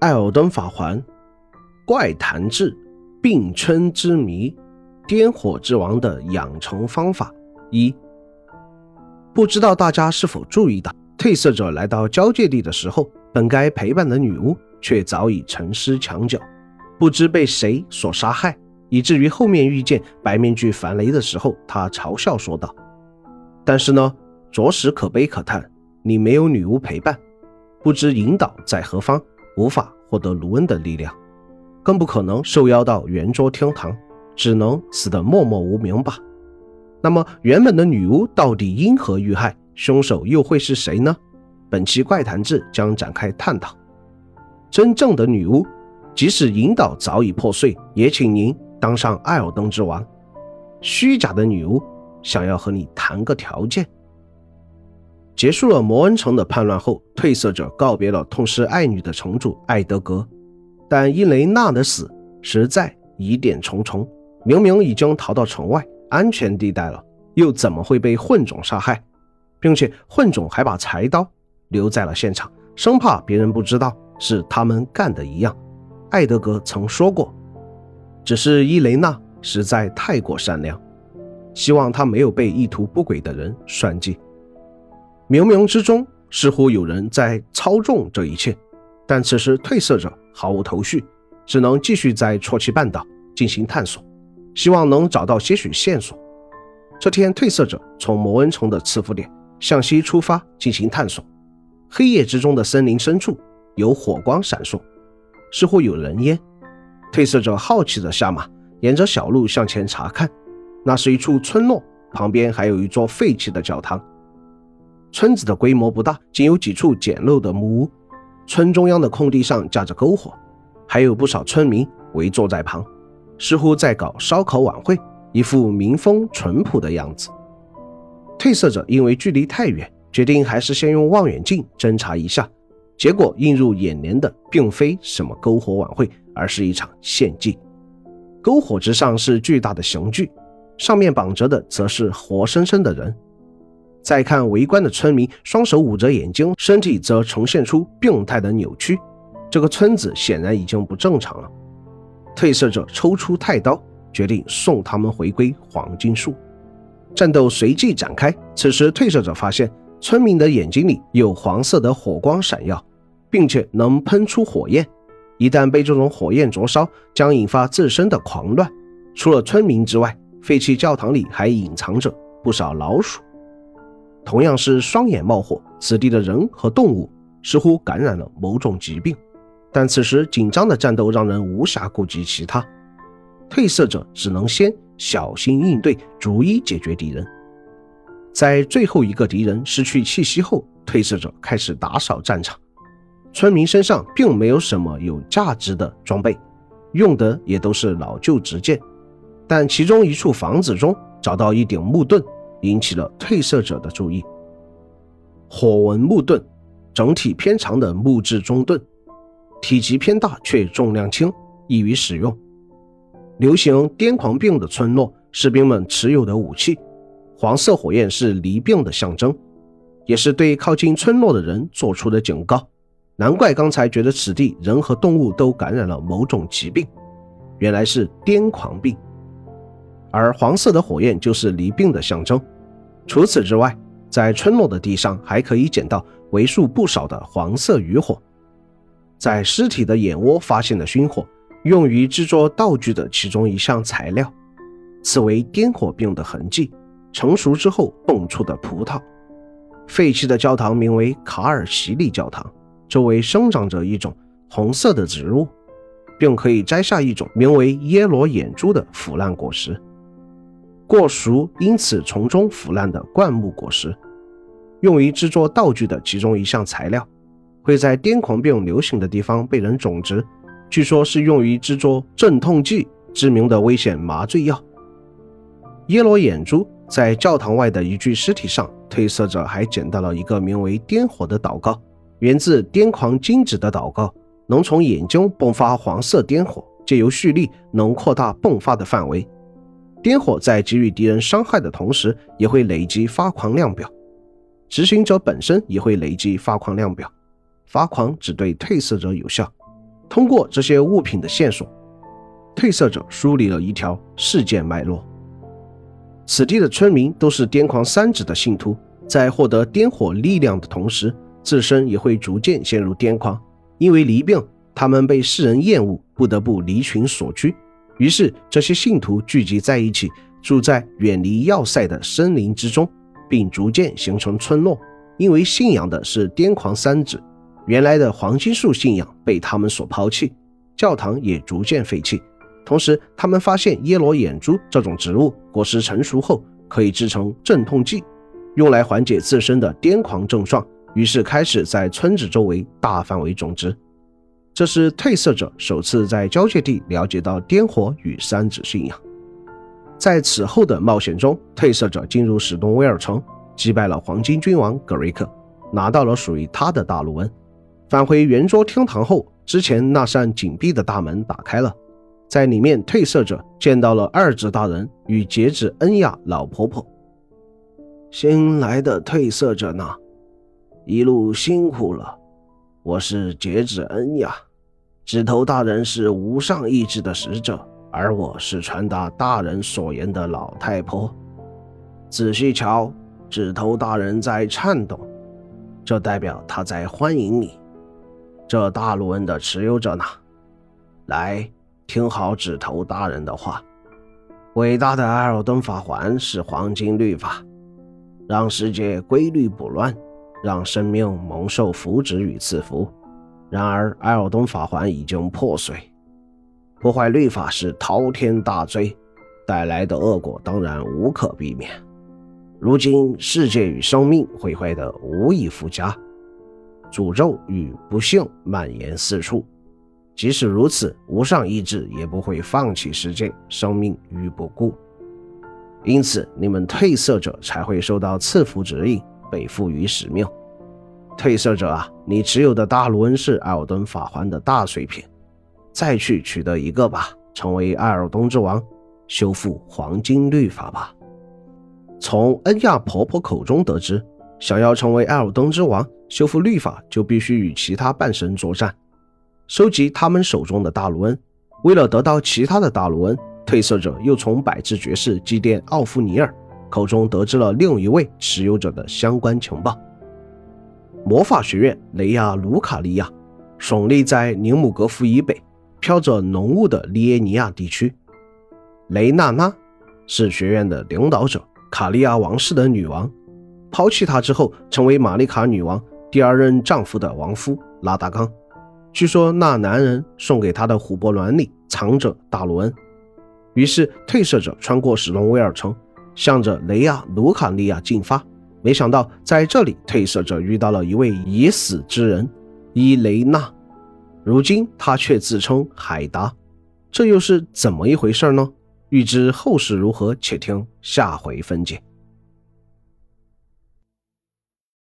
艾尔登法环，怪谈志，病春之谜，颠火之王的养成方法一。不知道大家是否注意到，褪色者来到交界地的时候，本该陪伴的女巫却早已沉尸墙角，不知被谁所杀害，以至于后面遇见白面具樊雷的时候，他嘲笑说道：“但是呢，着实可悲可叹，你没有女巫陪伴，不知引导在何方。”无法获得卢恩的力量，更不可能受邀到圆桌天堂，只能死得默默无名吧。那么，原本的女巫到底因何遇害？凶手又会是谁呢？本期怪谈志将展开探讨。真正的女巫，即使引导早已破碎，也请您当上艾尔登之王。虚假的女巫，想要和你谈个条件。结束了摩恩城的叛乱后，褪色者告别了痛失爱女的城主艾德格，但伊雷娜的死实在疑点重重。明明已经逃到城外安全地带了，又怎么会被混种杀害？并且混种还把柴刀留在了现场，生怕别人不知道是他们干的一样。艾德格曾说过，只是伊雷娜实在太过善良，希望她没有被意图不轨的人算计。冥冥之中，似乎有人在操纵这一切，但此时褪色者毫无头绪，只能继续在戳奇半岛进行探索，希望能找到些许线索。这天，褪色者从摩恩城的赐福点向西出发进行探索。黑夜之中的森林深处有火光闪烁，似乎有人烟。褪色者好奇地下马，沿着小路向前查看，那是一处村落，旁边还有一座废弃的教堂。村子的规模不大，仅有几处简陋的木屋。村中央的空地上架着篝火，还有不少村民围坐在旁，似乎在搞烧烤晚会，一副民风淳朴的样子。褪色者因为距离太远，决定还是先用望远镜侦查一下。结果映入眼帘的并非什么篝火晚会，而是一场献祭。篝火之上是巨大的刑具，上面绑着的则是活生生的人。再看围观的村民，双手捂着眼睛，身体则呈现出病态的扭曲。这个村子显然已经不正常了。褪色者抽出太刀，决定送他们回归黄金树。战斗随即展开。此时，褪色者发现村民的眼睛里有黄色的火光闪耀，并且能喷出火焰。一旦被这种火焰灼烧，将引发自身的狂乱。除了村民之外，废弃教堂里还隐藏着不少老鼠。同样是双眼冒火，此地的人和动物似乎感染了某种疾病。但此时紧张的战斗让人无暇顾及其他，褪色者只能先小心应对，逐一解决敌人。在最后一个敌人失去气息后，褪色者开始打扫战场。村民身上并没有什么有价值的装备，用的也都是老旧执剑。但其中一处房子中找到一顶木盾。引起了褪色者的注意。火纹木盾，整体偏长的木质中盾，体积偏大却重量轻，易于使用。流行癫狂病的村落，士兵们持有的武器，黄色火焰是离病的象征，也是对靠近村落的人做出的警告。难怪刚才觉得此地人和动物都感染了某种疾病，原来是癫狂病。而黄色的火焰就是离病的象征。除此之外，在村落的地上还可以捡到为数不少的黄色余火。在尸体的眼窝发现的熏火，用于制作道具的其中一项材料，此为癫火病的痕迹。成熟之后蹦出的葡萄。废弃的教堂名为卡尔西利教堂，周围生长着一种红色的植物，并可以摘下一种名为耶罗眼珠的腐烂果实。过熟，因此从中腐烂的灌木果实，用于制作道具的其中一项材料，会在癫狂病流行的地方被人种植，据说是用于制作镇痛剂，知名的危险麻醉药。耶罗眼珠在教堂外的一具尸体上，褪色者还捡到了一个名为“癫火”的祷告，源自癫狂精子的祷告，能从眼中迸发黄色癫火，借由蓄力能扩大迸发的范围。颠火在给予敌人伤害的同时，也会累积发狂量表，执行者本身也会累积发狂量表。发狂只对褪色者有效，通过这些物品的线索，褪色者梳理了一条事件脉络。此地的村民都是癫狂三子的信徒，在获得颠火力量的同时，自身也会逐渐陷入癫狂。因为离病，他们被世人厌恶，不得不离群索居。于是，这些信徒聚集在一起，住在远离要塞的森林之中，并逐渐形成村落。因为信仰的是癫狂三子。原来的黄金树信仰被他们所抛弃，教堂也逐渐废弃。同时，他们发现耶罗眼珠这种植物果实成熟后可以制成镇痛剂，用来缓解自身的癫狂症状。于是开始在村子周围大范围种植。这是褪色者首次在交界地了解到颠火与三子信仰。在此后的冒险中，褪色者进入史东威尔城，击败了黄金君王格瑞克，拿到了属于他的大陆恩。返回圆桌厅堂后，之前那扇紧闭的大门打开了，在里面，褪色者见到了二子大人与节子恩雅老婆婆。新来的褪色者呢，一路辛苦了。我是节子恩雅，指头大人是无上意志的使者，而我是传达大人所言的老太婆。仔细瞧，指头大人在颤动，这代表他在欢迎你。这大陆恩的持有者呢？来，听好指头大人的话。伟大的艾尔登法环是黄金律法，让世界规律不乱，让生命蒙受福祉与赐福。然而，艾尔登法环已经破碎，破坏律法是滔天大罪，带来的恶果当然无可避免。如今，世界与生命毁坏的无以复加。诅咒与不幸蔓延四处，即使如此，无上意志也不会放弃世界生命于不顾。因此，你们褪色者才会受到赐福指引，被赋予使命。褪色者啊，你持有的大卢恩是艾尔登法环的大碎片，再去取得一个吧，成为艾尔登之王，修复黄金律法吧。从恩亚婆婆口中得知。想要成为艾尔登之王，修复律法就必须与其他半神作战，收集他们手中的大卢恩。为了得到其他的大卢恩，褪色者又从百智爵士祭奠奥夫尼尔口中得知了另一位持有者的相关情报。魔法学院雷亚卢卡利亚，耸立在宁姆格夫以北、飘着浓雾的利耶尼亚地区。雷娜娜是学院的领导者，卡利亚王室的女王。抛弃她之后，成为玛丽卡女王第二任丈夫的亡夫拉达冈。据说那男人送给他的琥珀卵里藏着大罗恩。于是褪色者穿过史隆威尔城，向着雷亚卢卡利亚进发。没想到在这里，褪色者遇到了一位已死之人伊雷娜。如今他却自称海达，这又是怎么一回事呢？欲知后事如何，且听下回分解。